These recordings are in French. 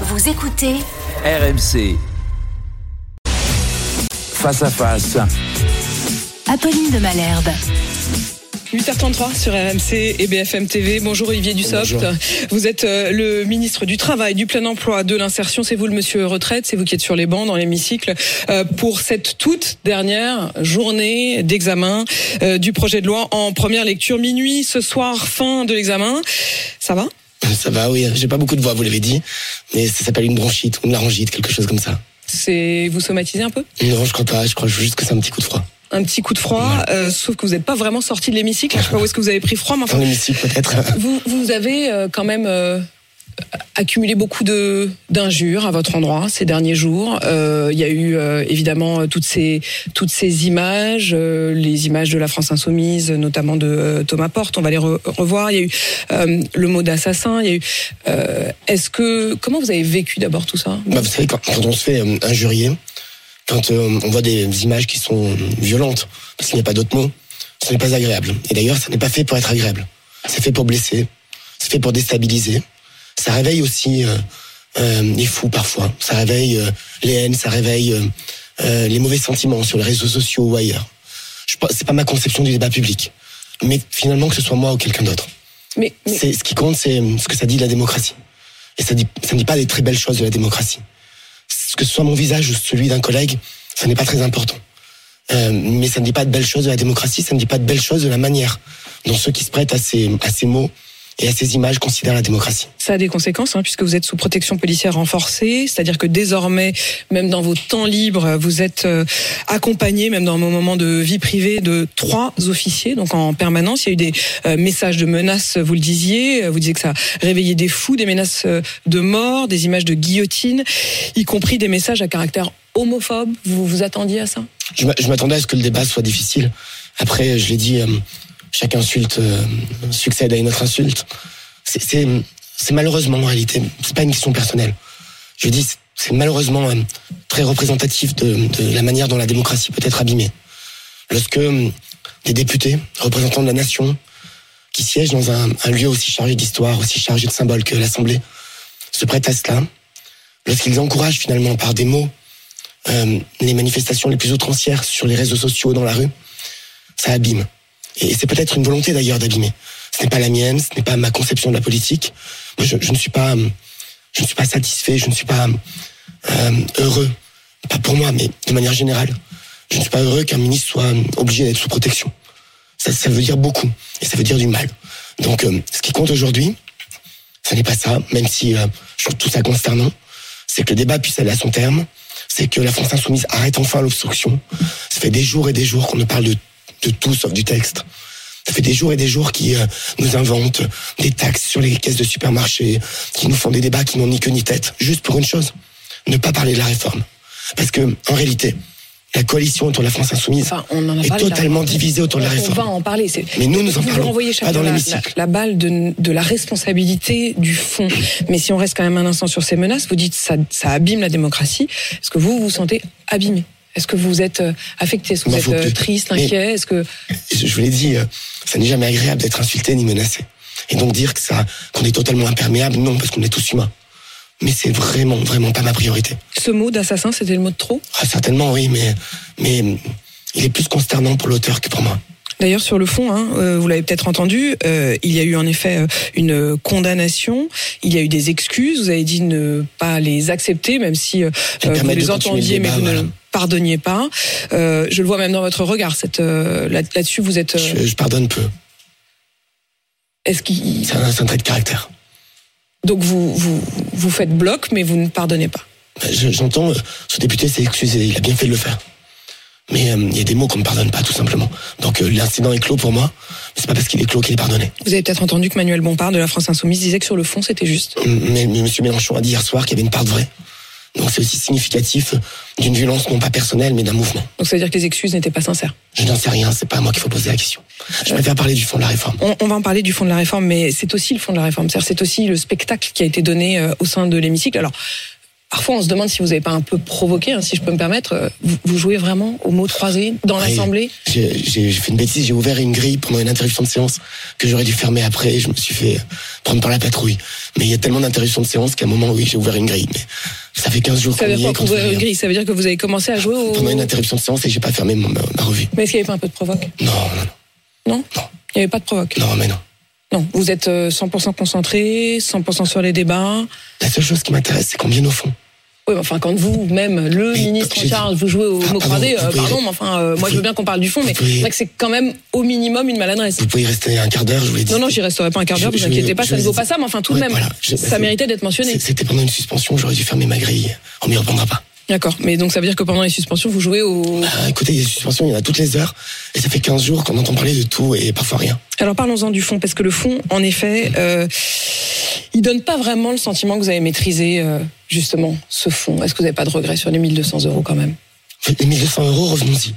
Vous écoutez RMC. Face à face. Apolline de Malherbe. 8h33 sur RMC et BFM TV. Bonjour Olivier Dussopt. Vous êtes euh, le ministre du Travail, du Plein Emploi, de l'Insertion. C'est vous le monsieur retraite. C'est vous qui êtes sur les bancs dans l'hémicycle euh, pour cette toute dernière journée d'examen euh, du projet de loi en première lecture. Minuit ce soir, fin de l'examen. Ça va? Ça va, oui. J'ai pas beaucoup de voix, vous l'avez dit. Mais ça s'appelle une bronchite ou une laryngite, quelque chose comme ça. C'est vous somatisez un peu? Non, je crois pas. Je crois juste que c'est un petit coup de froid. Un petit coup de froid, euh, sauf que vous n'êtes pas vraiment sorti de l'hémicycle. Je sais pas où est-ce que vous avez pris froid, mais Dans enfin, l'hémicycle, peut-être. vous, vous avez euh, quand même euh, accumulé beaucoup de d'injures à votre endroit ces derniers jours. Euh, Il y a eu euh, évidemment toutes ces toutes ces images, euh, les images de la France insoumise, notamment de Thomas Porte. On va les re- revoir. Il y a eu le mot d'assassin. Il y a eu. Est-ce que comment vous avez vécu d'abord tout ça? Bah, vous savez, quand, on se fait injurier, quand on voit des images qui sont violentes, parce qu'il n'y a pas d'autre mot, ce n'est pas agréable. Et d'ailleurs, ça n'est pas fait pour être agréable. C'est fait pour blesser, c'est fait pour déstabiliser. Ça réveille aussi euh, euh, les fous parfois. Ça réveille euh, les haines, ça réveille les mauvais sentiments sur les réseaux sociaux ou ailleurs. Je C'est pas ma conception du débat public. Mais finalement, que ce soit moi ou quelqu'un d'autre. Mais, mais- C'est ce qui compte, c'est ce que ça dit de la démocratie. Et ça dit, ça ne dit pas des très belles choses de la démocratie. Que ce soit mon visage ou celui d'un collègue, ça n'est pas très important. Euh, mais ça ne dit pas de belles choses de la démocratie, ça ne dit pas de belles choses de la manière dont ceux qui se prêtent à ces, à ces mots et à ces images considèrent la démocratie. Ça a des conséquences, hein, puisque vous êtes sous protection policière renforcée, c'est-à-dire que désormais, même dans vos temps libres, vous êtes euh, accompagné, même dans vos moments de vie privée, de trois officiers, donc en permanence. Il y a eu des euh, messages de menaces, vous le disiez, vous disiez que ça réveillait des fous, des menaces euh, de mort, des images de guillotine, y compris des messages à caractère homophobe. Vous vous attendiez à ça? Je m'a- je m'attendais à ce que le débat soit difficile. Après, je l'ai dit, chaque insulte euh, succède à une autre insulte. C'est- malheureusement en réalité, c'est pas une question personnelle. Je dis, c'est- c'est malheureusement euh, très représentatif de, de la manière dont la démocratie peut être abîmée. Lorsque euh, des députés, représentants de la nation, qui siègent dans un, un lieu aussi chargé d'histoire, aussi chargé de symboles que l'Assemblée, se prêtent à cela, lorsqu'ils encouragent finalement par des mots euh, les manifestations les plus outrancières sur les réseaux sociaux, dans la rue, ça abîme. Et c'est peut-être une volonté d'ailleurs d'abîmer. Ce n'est pas la mienne, ce n'est pas ma conception de la politique. Moi, je, je ne suis pas, euh, je ne suis pas satisfait, je ne suis pas euh, heureux, pas pour moi, mais de manière générale. Je ne suis pas heureux qu'un ministre soit euh, obligé d'être sous protection. Ça, ça veut dire beaucoup, et ça veut dire du mal. Donc, euh, ce qui compte aujourd'hui, ce n'est pas ça, même si euh, je trouve tout ça consternant, c'est que le débat puisse aller à son terme, c'est que la France insoumise arrête enfin l'obstruction. Ça fait des jours et des jours qu'on ne parle de, de tout sauf du texte. Ça fait des jours et des jours qui euh, nous inventent des taxes sur les caisses de supermarchés, qui nous font des débats qui n'ont ni queue ni tête, juste pour une chose, ne pas parler de la réforme. Parce que, en réalité, la coalition autour de la France insoumise Enfin, on en a est parlé, totalement là. divisée autour de la On réforme. va en parler. Mais nous, nous en parlons pas dans la, l'hémicycle. la- la balle de, de la responsabilité du fond. Mais si on reste quand même un instant sur ces menaces, vous dites ça, ça abîme la démocratie. Est-ce que vous vous sentez abîmé? Est-ce que vous êtes euh, affecté? Est-ce que vous M'en êtes euh, triste, inquiet? Est-ce que je, je vous l'ai dit, euh, ça n'est jamais agréable d'être insulté ni menacé. Et donc dire que ça, qu'on est totalement imperméable, non, parce qu'on est tous humains. Mais c'est vraiment, vraiment pas ma priorité. ce mot d'assassin, c'était le mot de trop? Ah, certainement, oui, mais, mais il est plus consternant pour l'auteur que pour moi. D'ailleurs, sur le fond, hein, euh, vous l'avez peut-être entendu, euh, il y a eu en effet euh, une condamnation, il y a eu des excuses, vous avez dit ne pas les accepter, même si euh, vous les le entendiez, mais vous ne pardonniez pas. Euh, je le vois même dans votre regard, cette, là-dessus, vous êtes... Je, je pardonne peu. Est-ce qu'il... C'est un, trait de caractère. Donc vous, vous, vous faites bloc, mais vous ne pardonnez pas. Je- J'entends, ce député s'est excusé, il a bien fait de le faire. Mais euh, il y a des mots qu'on ne pardonne pas, tout simplement. Donc euh, l'incident est clos pour moi, mais c'est pas parce qu'il est clos qu'il est pardonné. Vous avez peut-être entendu que Manuel Bompard de la France Insoumise disait que sur le fond, c'était juste. Mais, mais M. Mélenchon a dit hier soir qu'il y avait une part de vrai. Donc c'est aussi significatif d'une violence non pas personnelle, mais d'un mouvement. Donc ça veut dire que les excuses n'étaient pas sincères. Je n'en sais rien, c'est pas à moi qu'il faut poser la question. Je préfère parler du fond de la réforme. On, on va en parler du fond de la réforme, mais c'est aussi le fond de la réforme. C'est-à-dire, c'est aussi le spectacle qui a été donné euh, au sein de l'hémicycle. Alors, Parfois, on se demande si vous n'avez pas un peu provoqué, hein, si je peux me permettre. Euh, Vous, vous jouez vraiment au mot croisé dans Oui. l'Assemblée J'ai fait une bêtise, j'ai ouvert une grille pendant une interruption de séance que j'aurais dû fermer après. Je me suis fait prendre par la patrouille. Mais il y a tellement d'interruptions de séance qu'à un moment, oui, j'ai ouvert une grille. Mais ça fait 15 jours qu'on y est. fait couvrir une grille? Ça veut dire que vous avez commencé à jouer au. Pendant une interruption de séance et j'ai pas fermé ma, ma revue. Mais est-ce qu'il n'y avait pas un peu de provoque? Non, non, Non Non? Il n'y avait pas de provoque? Non, non, mais non. Non. Vous êtes euh, 100% concentré, 100% sur les débats. La seule chose qui m'intéresse, c'est qu'on vienne au fond. Oui, enfin, quand vous, même le Mais, ministre en charge, vous jouez au Ah, mot pardon, croisé, euh, pouvez- pardon, mais enfin, euh, moi je veux bien qu'on parle du fond, mais pouvez- c'est vrai que c'est quand même au minimum une maladresse. Vous pouvez y rester un quart d'heure, je vous l'ai dit. Non, non, j'y resterai pas un quart d'heure, vous inquiétez pas, je ça ne vaut pas ça, mais enfin, tout de Ouais, même, voilà, je- ça méritait d'être mentionné. C'était pendant une suspension, j'aurais dû fermer ma grille. On m'y reprendra pas. D'accord, mais donc ça veut dire que pendant les suspensions, vous jouez au. Ah, écoutez, des suspensions, il y en a toutes les heures. Et ça fait 15 jours qu'on entend parler de tout et parfois rien. Alors parlons-en du fond, parce que le fond, en effet, euh, il donne pas vraiment le sentiment que vous avez maîtrisé euh, justement ce fond. Est-ce que vous n'avez pas de regrets sur les 1200 euros quand même? Les 1200 euros, revenons-y.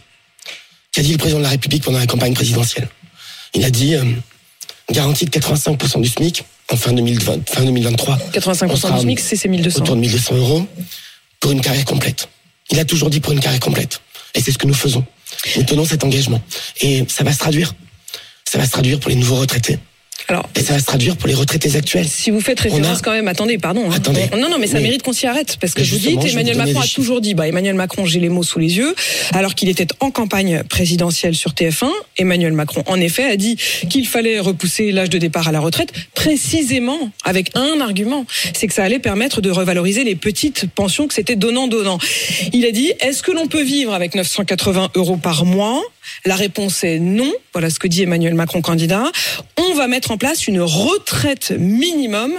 Qu'a dit le président de la République pendant la campagne présidentielle? Il a dit euh, garantie de 85% du SMIC en fin, 2020, fin 2023, 85% On sera du SMIC, c'est ces 1200. autour de 1200 euros pour une carrière complète. Il a toujours dit pour une carrière complète. Et c'est ce que nous faisons. Nous tenons cet engagement. Et ça va se traduire. Ça va se traduire pour les nouveaux retraités. Alors, Et ça va se traduire pour les retraités actuels. si vous faites référence a- quand même, attendez, pardon. hein. Attendez. On- non, non, mais ça mérite qu'on s'y arrête. Parce que je vous vais Emmanuel vous Macron a toujours dit, bah, Emmanuel Macron, j'ai les mots sous les yeux, alors qu'il était en campagne présidentielle sur TF1. Emmanuel Macron, en effet, a dit qu'il fallait repousser l'âge de départ à la retraite, précisément avec un argument. C'est que ça allait permettre de revaloriser les petites pensions, que c'était donnant-donnant. Il a dit, est-ce que l'on peut vivre avec 980 euros par mois La réponse est non. Voilà ce que dit Emmanuel Macron, candidat. On va mettre en place une retraite minimum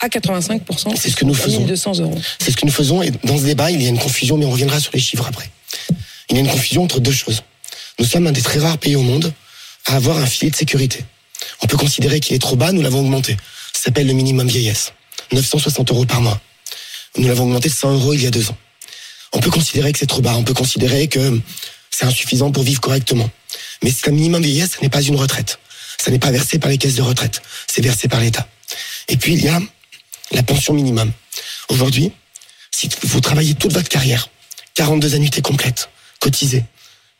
à 85%. C'est ce que nous faisons. 1200 euros. C'est ce que nous faisons et dans ce débat, il y a une confusion, mais on reviendra sur les chiffres après. Il y a une confusion entre deux choses. Nous sommes un des très rares pays au monde à avoir un filet de sécurité. On peut considérer qu'il est trop bas, nous l'avons augmenté. Ça s'appelle le minimum vieillesse. 960 euros par mois. Nous l'avons augmenté de 100 euros il y a deux ans. On peut considérer que c'est trop bas, on peut considérer que c'est insuffisant pour vivre correctement. Mais c'est un minimum vieillesse, ce n'est pas une retraite. Ça n'est pas versé par les caisses de retraite, c'est versé par l'État. Et puis il y a la pension minimum. Aujourd'hui, si vous travaillez toute votre carrière, 42 annuités complètes, cotisées,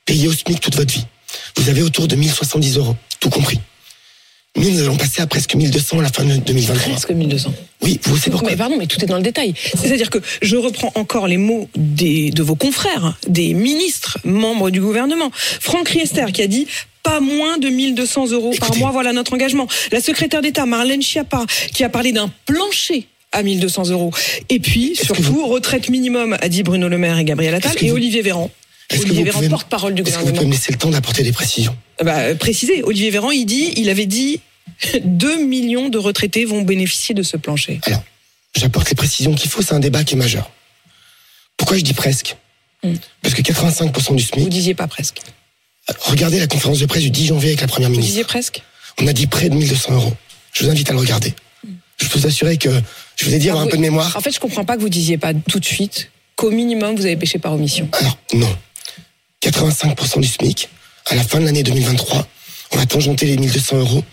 payées au SMIC toute votre vie, vous avez autour de 1070 euros, tout compris. Nous, nous allons passer à presque 1200 à la fin de 2023. Presque 1200. Oui, vous savez pourquoi Mais pardon, mais tout est dans le détail. C'est-à-dire que je reprends encore les mots des, de vos confrères, des ministres, membres du gouvernement. Franck Riester qui a dit pas moins de 1200 euros par mois, voilà notre engagement. La secrétaire d'État Marlène Schiappa qui a parlé d'un plancher à 1200 euros. Et puis, surtout, vous- retraite minimum, a dit Bruno Le Maire et Gabriel Attal, et vous- Olivier Véran. Est-ce que Olivier vous Véran, porte-parole du Est-ce que vous pouvez gouvernement. me laisser le temps d'apporter des précisions Bah, euh, précisez, Olivier Véran, il dit, il avait dit 2 millions de retraités vont bénéficier de ce plancher. Alors, j'apporte les précisions qu'il faut, c'est un débat qui est majeur. Pourquoi je dis presque Hmm. Parce que 85% du Vous SMIC, disiez pas presque. regardez la conférence de presse du 10 janvier avec la Première Vous ministre. disiez presque On a dit près de 1200 euros. Je vous invite à le regarder. Je peux vous assurer que je vous ai dit avoir Ah un peu de mémoire. En fait, je comprends pas que vous disiez pas tout de suite qu'au minimum vous avez péché par omission. Alors, non. 85% du SMIC, à la fin de l'année 2023, on a tangenté les 1200 euros.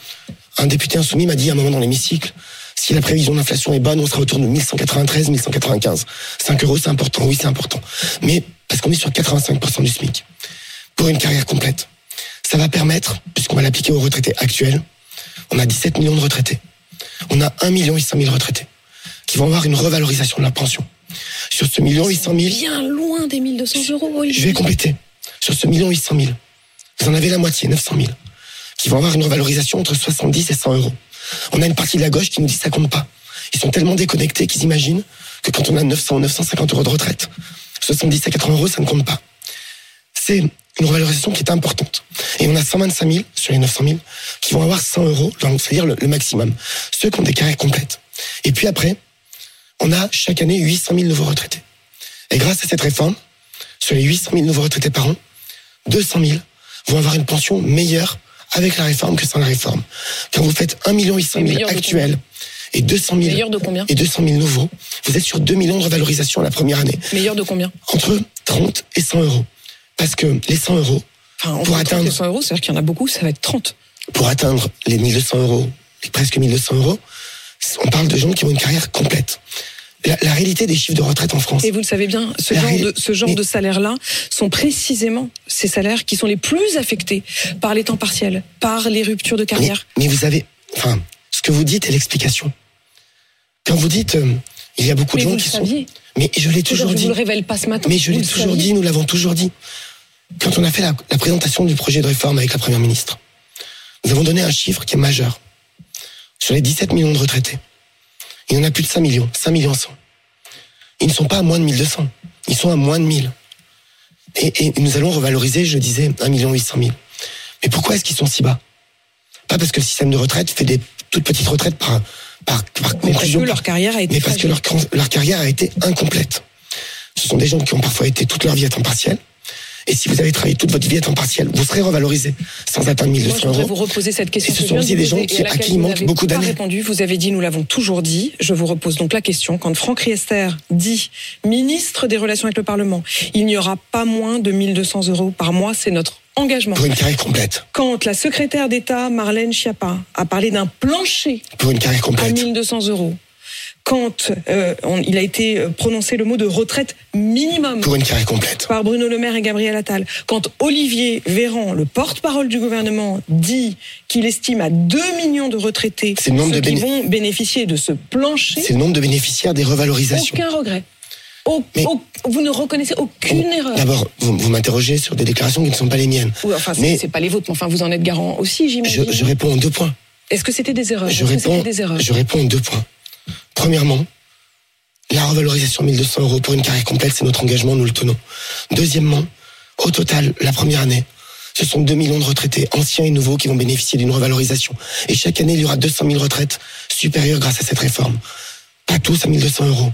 Un député insoumis m'a dit à un moment dans l'hémicycle, si la prévision d'inflation est bonne, on sera autour de 1193, 1195. 5 euros, c'est important. Oui, c'est important. Mais parce qu'on est sur 85% du SMIC. Pour une carrière complète. Ça va permettre, puisqu'on va l'appliquer aux retraités actuels, on a 17 millions de retraités. On a 1 million 800 000 retraités qui vont avoir une revalorisation de leur pension. Sur ce million 800 000, Bien loin des 1200 euros, je vais compléter. Sur ce million 800 000, vous en avez la moitié, 900 000, qui vont avoir une revalorisation entre 70 et 100 euros. On a une partie de la gauche qui nous dit que ça compte pas. Ils sont tellement déconnectés qu'ils imaginent que quand on a 900 ou 950 euros de retraite, 70 à 80 euros, ça ne compte pas. C'est une revalorisation qui est importante. Et on a 125 000 sur les 900 000 qui vont avoir 100 euros, c'est-à-dire le, le maximum. Ceux qui ont des carrières complètes. Et puis après, on a chaque année 800 000 nouveaux retraités. Et grâce à cette réforme, sur les 800 000 nouveaux retraités par an, 200 000 vont avoir une pension meilleure avec la réforme que sans la réforme. Quand vous faites 1 800 Et 000 meilleure de actuels et 200 000 Meilleur de combien et 200 000 nouveaux, vous êtes sur 2 millions de revalorisation la première année, Meilleur de combien entre 30 et 100 euros. Parce que les 100 euros, Enfin, Pour 30 atteindre- et 100 euros, c'est-à-dire qu'il y en a beaucoup, ça va être 30. pour atteindre les 1200 euros, les presque 1200 euros, on parle de gens qui ont une carrière complète. La, la réalité des chiffres de retraite en France. Et vous le savez bien, ce La genre ré- de, ce genre mais- de salaires-là sont précisément ces salaires qui sont les plus affectés par les temps partiels, par les ruptures de carrière. mais vous avez, enfin, ce que vous dites est l'explication. Quand vous dites, euh, il y a beaucoup Mais de gens qui saviez. sont. Mais je l'ai Je toujours ne dit. vous le révèle pas ce matin. Mais je l'ai toujours saviez. dit, nous l'avons toujours dit. Quand on a fait la, la présentation du projet de réforme avec la Première ministre, nous avons donné un chiffre qui est majeur. Sur les 17 millions de retraités, il y en a plus de 5 millions, 5 millions 100. Ils ne sont pas à moins de 1200, ils sont à moins de 1000. Et, et nous allons revaloriser, je disais, 1 million 800 000. Mais pourquoi est-ce qu'ils sont si bas? Pas parce que le système de retraite fait des toutes petites retraites par, par, par Mais parce conclusion, que leur carrière a été mais parce que leur, leur carrière a été incomplète. Ce sont des gens qui ont parfois été toute leur vie à temps partiel. Et si vous avez travaillé toute votre vie à temps partiel, vous serez revalorisé sans atteindre Moi, je 1200 voudrais euros. vous reposer cette question. Et ce je sont aussi des gens qui- à à qui il manque beaucoup d'années. répondu. Vous avez dit, nous l'avons toujours dit. Je vous repose donc la question. Quand Franck Riester dit ministre des Relations avec le Parlement, il n'y aura pas moins de 1200 euros par mois, c'est notre engagement. Pour une carrière complète. Quand la secrétaire d'État Marlène Schiappa a parlé d'un plancher Pour une carrière à complète. 1200 euros, quand euh, on- il a été euh, prononcé le mot de retraite minimum Pour une carrière complète. par Bruno Le Maire et Gabriel Attal, quand Olivier Véran, le porte-parole du gouvernement, dit qu'il estime à 2 millions de retraités C'est le nombre ceux de qui vont bénéficier de ce plancher, C'est le nombre de bénéficiaires des revalorisations. aucun regret. Au- Mais- au- vous ne reconnaissez aucune erreur. D'abord, vous, vous m'interrogez sur des déclarations qui ne sont pas les miennes. Oui, enfin, mais- c'est pas les vôtres, mais enfin, vous en êtes garant aussi, j'imagine. je réponds en deux points. Est-ce que c'était des erreurs? Je réponds, des erreurs? je réponds en deux points. Premièrement, la revalorisation 1200 euros pour une carrière complète, c'est notre engagement, nous le tenons. Deuxièmement, au total, la première année, ce sont 2 millions de retraités, anciens et nouveaux, qui vont bénéficier d'une revalorisation. Et chaque année, il y aura 200 000 retraites supérieures grâce à cette réforme. Pas tous à 1200 euros.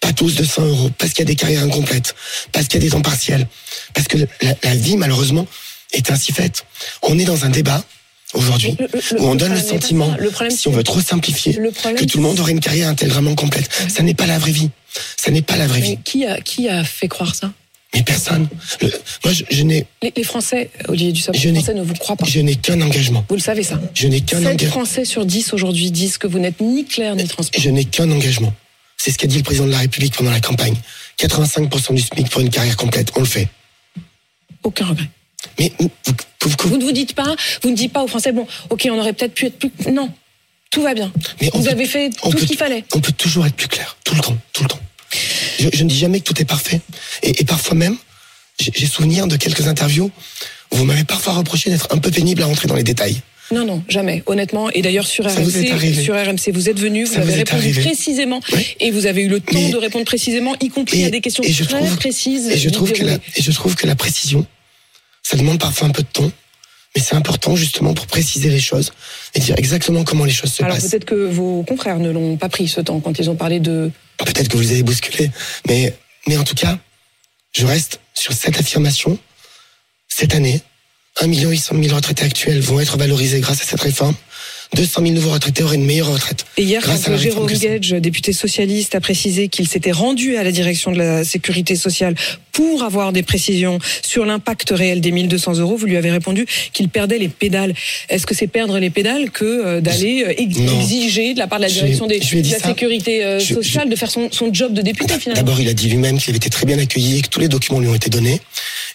Pas tous 200 euros. Parce qu'il y a des carrières incomplètes. Parce qu'il y a des temps partiels. Parce que la, la vie, malheureusement, est ainsi faite. On est dans un débat, aujourd'hui, où on donne le sentiment, ça. Le problème, si on veut trop simplifier, problème, que tout le monde aurait une carrière intégralement complète. Ça n'est pas la vraie vie. Ça n'est pas la vraie Mais vie. qui a, qui a fait croire ça? Mais personne. Le- moi, je, je n'ai, les, les Français, Olivier Dussopt, Je les Français ne vous croient pas. je n'ai qu'un engagement. Vous le savez ça. Je n'ai qu'un 7 engagement. Français sur 10 aujourd'hui disent que vous n'êtes ni clair ni transparent. Je n'ai qu'un engagement. C'est ce qu'a dit le président de la République pendant la campagne. 85% du SMIC pour une carrière complète. On le fait. Aucun regret. Mais vous, vous- vous- Vous ne vous dites pas, vous ne dites pas aux Français, bon, ok, on aurait peut-être pu être plus. Non, tout va bien. mais Vous peut- avez fait tout peut- ce qu'il fallait. On peut toujours être plus clair. Tout le temps. Tout le temps. Je, je ne dis jamais que tout est parfait. Et, et parfois même, j'ai souvenir de quelques interviews où vous m'avez parfois reproché d'être un peu pénible à rentrer dans les détails. Non, non, jamais, honnêtement. Et d'ailleurs, sur RMC, arrivé. sur RMC, vous êtes venu, vous Ça avez répondu arrivé. précisément, Oui. et vous avez eu le temps Mais- de répondre précisément, y compris Et- à des questions et je très trouve- précises. Et je du trouve que la, déroulé. et je trouve que la précision, ça demande parfois un peu de temps, mais c'est important justement pour préciser les choses et dire exactement comment les choses se Alors passent. peut-être que vos confrères ne l'ont pas pris ce temps quand ils ont parlé de. Peut-être que vous les avez bousculés, mais, mais en tout cas, je reste sur cette affirmation. Cette année, 1 800 000 retraités actuels vont être valorisés grâce à cette réforme. 200 000 nouveaux retraités auraient une meilleure retraite. Et hier, Grâce à quand Jérôme. Gage, député socialiste, a précisé qu'il s'était rendu à la direction de la sécurité sociale pour avoir des précisions sur l'impact réel des 1200 euros, vous lui avez répondu qu'il perdait les pédales. Est-ce que c'est perdre les pédales que euh, d'aller euh, ex- Non. exiger de la part de la direction des, de la ça. sécurité euh, Je- sociale de faire son, son job de député finalement D'abord, il a dit lui-même qu'il avait été très bien accueilli et que tous les documents lui ont été donnés.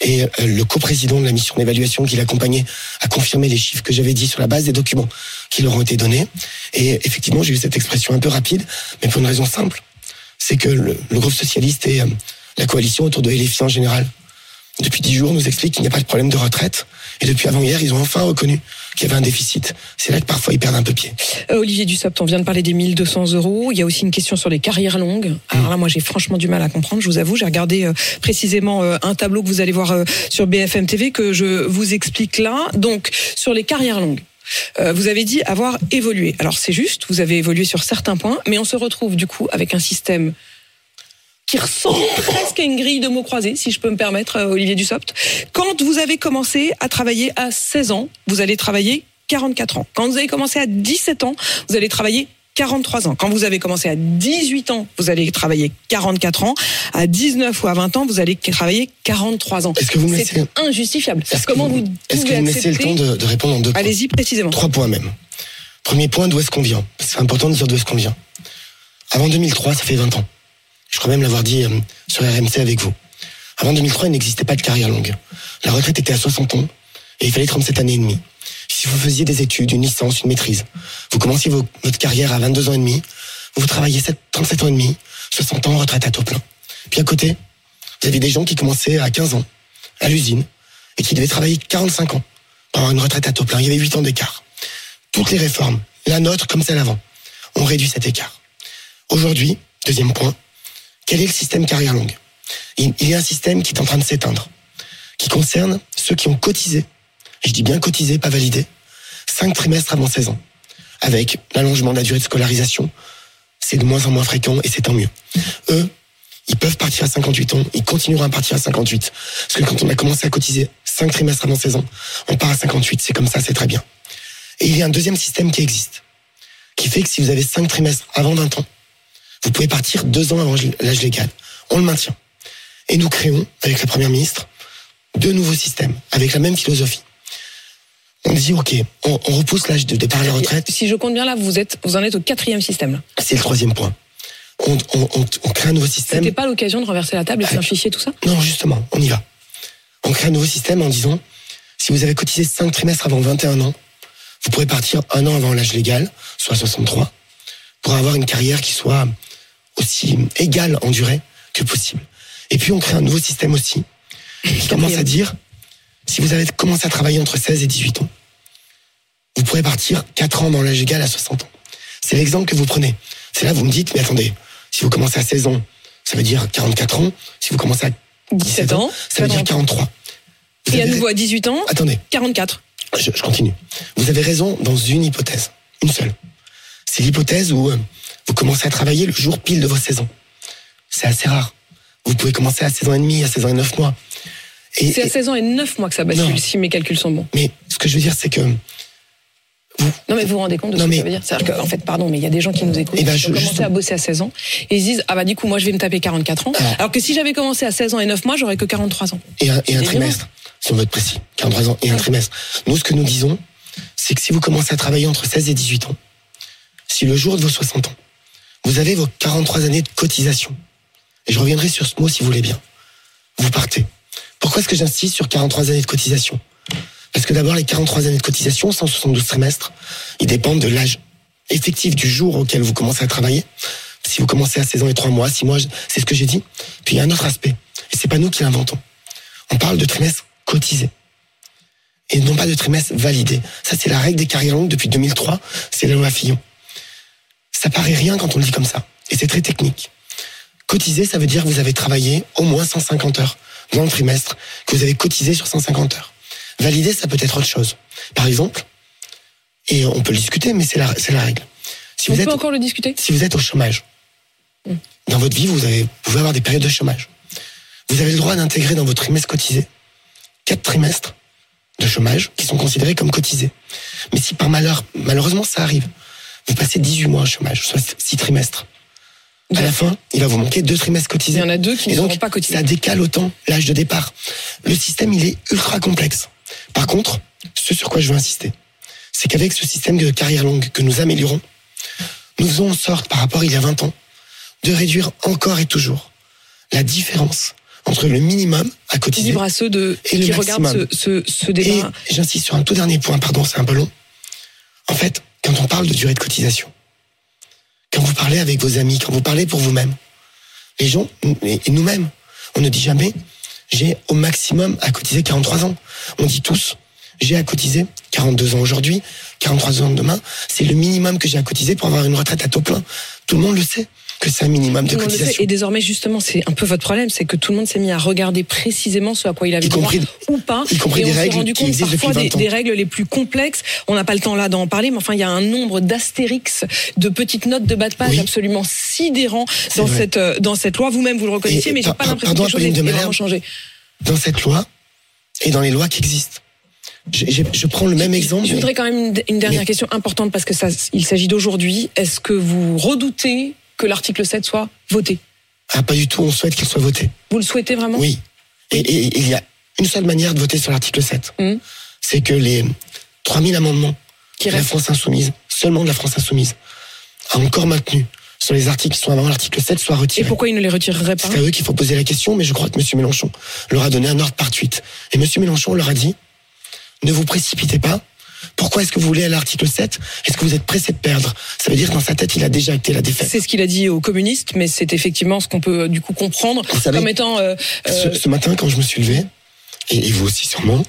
Et euh, le coprésident de la mission d'évaluation qui l'accompagnait a confirmé les chiffres que j'avais dit sur la base des documents qui leur ont été donnés. Et effectivement, j'ai eu cette expression un peu rapide, mais pour une raison simple. C'est que le, le groupe socialiste et euh, la coalition autour de LFI en général, depuis dix jours, nous expliquent qu'il n'y a pas de problème de retraite. Et depuis avant-hier, ils ont enfin reconnu qu'il y avait un déficit. C'est là que parfois ils perdent un peu pied. Euh, Olivier Dussopt, on vient de parler des 1200 euros. Il y a aussi une question sur les carrières longues. Alors là, moi, j'ai franchement du mal à comprendre. Je vous avoue, j'ai regardé euh, précisément euh, un tableau que vous allez voir euh, sur BFM TV que je vous explique là. Donc, sur les carrières longues. euh, vous avez dit avoir évolué. Alors c'est juste, vous avez évolué sur certains points, mais on se retrouve du coup avec un système qui ressemble presque à une grille de mots croisés, si je peux me permettre, euh, Olivier Dussopt. Quand vous avez commencé à travailler à 16 ans, vous allez travailler 44 ans. Quand vous avez commencé à 17 ans, vous allez travailler 43 ans. Quand vous avez commencé à 18 ans, vous allez travailler 44 ans. À 19 ou à 20 ans, vous allez travailler 43 ans. Est-ce que vous me C'est laissez, injustifiable. est-ce que Comment vous, vous, est-ce que vous me laissez le temps de, de répondre en deux points Allez-y précisément. Trois points même. Premier point, d'où est-ce qu'on vient? C'est important de dire d'où est-ce qu'on vient. Avant 2003, ça fait 20 ans. Je crois même l'avoir dit euh, sur RMC avec vous. Avant 2003, il n'existait pas de carrière longue. La retraite était à 60 ans et il fallait 37 années et demie. Si vous faisiez des études, une licence, une maîtrise, vous commenciez votre carrière à 22 ans et demi, vous travaillez 7 37 ans et demi, 60 ans, retraite à taux plein. Puis à côté, vous avez des gens qui commençaient à 15 ans, à l'usine, et qui devaient travailler 45 ans pour une retraite à taux plein. Il y avait 8 ans d'écart. Toutes les réformes, la nôtre comme celle avant, ont réduit cet écart. Aujourd'hui, deuxième point, quel est le système carrière longue? Il, y a un système qui est en train de s'éteindre, qui concerne ceux qui ont cotisé, je dis bien cotisé, pas validé, 5 trimestres avant 16 ans. Avec l'allongement de la durée de scolarisation, c'est de moins en moins fréquent et c'est tant mieux. Eux, ils peuvent partir à 58 ans, ils continueront à partir à 58. Parce que quand on a commencé à cotiser 5 trimestres avant 16 ans, on part à 58, c'est comme ça, c'est très bien. Et il y a un deuxième système qui existe, qui fait que si vous avez 5 trimestres avant 20 ans, vous pouvez partir deux ans avant l'âge légal. On le maintient. Et nous créons, avec la Première ministre, deux nouveaux systèmes, avec la même philosophie. On dit, OK, on, on repousse l'âge de départ à la retraite, Si je compte bien là, vous êtes, vous en êtes au quatrième système. c'est le troisième point. On, on- on- on crée un nouveau système. C'était pas l'occasion de renverser la table et de simplifier tout ça? Non, justement, on y va. On crée un nouveau système en disant, si vous avez cotisé 5 trimestres avant 21 ans, vous pourrez partir un an avant l'âge légal, soit 63, pour avoir une carrière qui soit aussi égale en durée que possible. Et puis on crée un nouveau système aussi, qui commence à dire, si vous avez commencé à travailler entre 16 et 18 ans, vous pourrez partir 4 ans dans l'âge légal à 60 ans. C'est l'exemple que vous prenez. C'est là, vous me dites, mais attendez, si vous commencez à 16 ans, ça veut dire 44 ans. Si vous commencez à 17 ans, ça veut dire 43. Vous Et à nouveau à 18 ans, Attendez, 44. je, je continue. Vous avez raison dans une hypothèse, une seule. C'est l'hypothèse où euh, vous commencez à travailler le jour pile de vos 16 ans. C'est assez rare. Vous pouvez commencer à 16 ans et demi, à 16 ans et 9 mois. Et, C'est à et- 16 ans et 9 mois que ça bascule, si mes calculs sont bons. mais ce que je veux dire, c'est que Non, mais vous vous rendez compte de Non, ce que mais- ça veut dire? C'est-à-dire qu'en fait, pardon, mais il y a des gens qui nous écoutent, Eh ben, qui je- ont commencé justement. à bosser à 16 ans, et ils se disent, ah bah du coup, moi, je vais me taper 44 ans, Alors. alors que si j'avais commencé à 16 ans et 9 mois, j'aurais que 43 ans. et un, et un trimestre, si on veut être précis, 43 ans et un trimestre. Nous, ce que nous disons, c'est que si vous commencez à travailler entre 16 et 18 ans, si le jour de vos 60 ans, vous avez vos 43 années de cotisation, et je reviendrai sur ce mot si vous voulez bien, vous partez. Pourquoi est-ce que j'insiste sur 43 années de cotisation? Parce que d'abord, les 43 années de cotisation, 172 trimestres, ils dépendent de l'âge effectif du jour auquel vous commencez à travailler. Si vous commencez à 16 ans et 3 mois, 6 mois, c'est ce que j'ai dit. Puis il y a un autre aspect, et c'est pas nous qui l'inventons. On parle de trimestres cotisés. Et non pas de trimestres validés. Ça, c'est la règle des carrières longues depuis 2003. C'est la loi Fillon. Ça paraît rien quand on le dit comme ça. Et c'est très technique. Cotiser, ça veut dire que vous avez travaillé au moins 150 heures dans le trimestre, que vous avez cotisé sur 150 heures. Valider, ça peut être autre chose. Par exemple, et on peut le discuter, mais c'est la, règle. Si On vous peut êtes, encore le discuter? Si vous êtes au chômage, dans votre vie, vous, avez, vous pouvez avoir des périodes de chômage. Vous avez le droit d'intégrer dans votre trimestre cotisé quatre trimestres de chômage qui sont considérés comme cotisés. Mais si par malheur, malheureusement ça arrive, vous passez 18 mois au chômage, soit 6 trimestres. À la fin, il va vous manquer deux trimestres Il cotisés. y en a deux qui ne seront pas cotisés. ça décale autant l'âge de départ. Le système, il est ultra complexe. Par contre, ce sur quoi je veux insister, c'est qu'avec ce système de carrière longue que nous améliorons, nous faisons en sorte, par rapport à il y a 20 ans, de réduire encore et toujours la différence entre le minimum à cotiser Libre à ceux de, Et le qui regardent ce, maximum. ce, ce débat. j'insiste sur un tout dernier point, pardon, c'est un peu long. En fait, quand on parle de durée de cotisation, quand vous parlez avec vos amis, quand vous parlez pour vous-même, les gens, et nous-mêmes, on ne dit jamais, j'ai au maximum à cotiser 43 ans. On dit tous, j'ai à cotiser 42 ans aujourd'hui, 43 ans demain. C'est le minimum que j'ai à cotiser pour avoir une retraite à taux plein. Tout le monde le sait que c'est un minimum de cotisation. Et désormais, justement, c'est un peu votre problème, c'est que tout le monde s'est mis à regarder précisément ce à quoi il avait droit compris- ou pas. y compris et des on s'est règles rendu compte parfois des, 20 ans. des règles les plus complexes. On n'a pas le temps là d'en parler, mais enfin, il y a un nombre d'astérix, de petites notes de bas de page Oui. absolument sidérants dans vrai. cette, euh, dans cette loi. Vous-même, vous le reconnaissiez, mais j'ai pas l'impression que les choses Apolline aient de vraiment changé. Dans cette loi et dans les lois qui existent. Je prends le même exemple. Je voudrais quand même une, une dernière Mais- question importante parce que ça, il s'agit d'aujourd'hui. Est-ce que vous redoutez que l'article 7 soit voté Ah, pas du tout, on souhaite qu'il soit voté. Vous le souhaitez vraiment? Oui. Et, et- et il y a une seule manière de voter sur l'article 7. Mhm. C'est que les 3000 amendements Qui de la France Insoumise, seulement de la France Insoumise, a encore maintenu sur les articles qui sont avant l'article 7 soient Et retirés. pourquoi il ne les retirerait pas? C'est à eux qu'il faut poser la question, mais je crois que M. Mélenchon leur a donné un ordre par tweet. Et M. Mélenchon leur a dit, ne vous précipitez pas. Pourquoi est-ce que vous voulez à l'article 7 Est-ce que vous êtes pressé de perdre? Ça veut dire que dans sa tête, il a déjà acté la défaite. C'est ce qu'il a dit aux communistes, mais c'est effectivement ce qu'on peut euh, du coup comprendre Vous savez, comme étant. euh, euh, Ce, ce matin, quand je me suis levé, et, et vous aussi sûrement,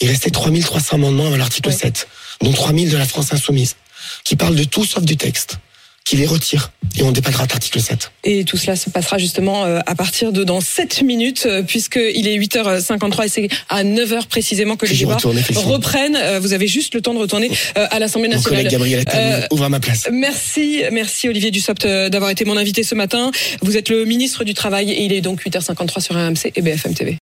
il restait 3300 amendements à l'article Ouais. 7, dont 3000 de la France insoumise, qui parlent de tout sauf du texte, qui les retire. Et on débattra de l'article 7. Et tout cela se passera justement euh, à partir de dans 7 minutes, euh, puisqu'il est 8h53 et c'est à 9h précisément que les débats reprennent. Euh, Vous avez juste le temps de retourner euh, à l'Assemblée Mon nationale. collègue Gabriel Attal Euh, ouvre à ma place. Merci, merci Olivier Dussopt euh, d'avoir été mon invité ce matin. Vous êtes le ministre du Travail et il est donc 8h53 sur RMC et BFM TV.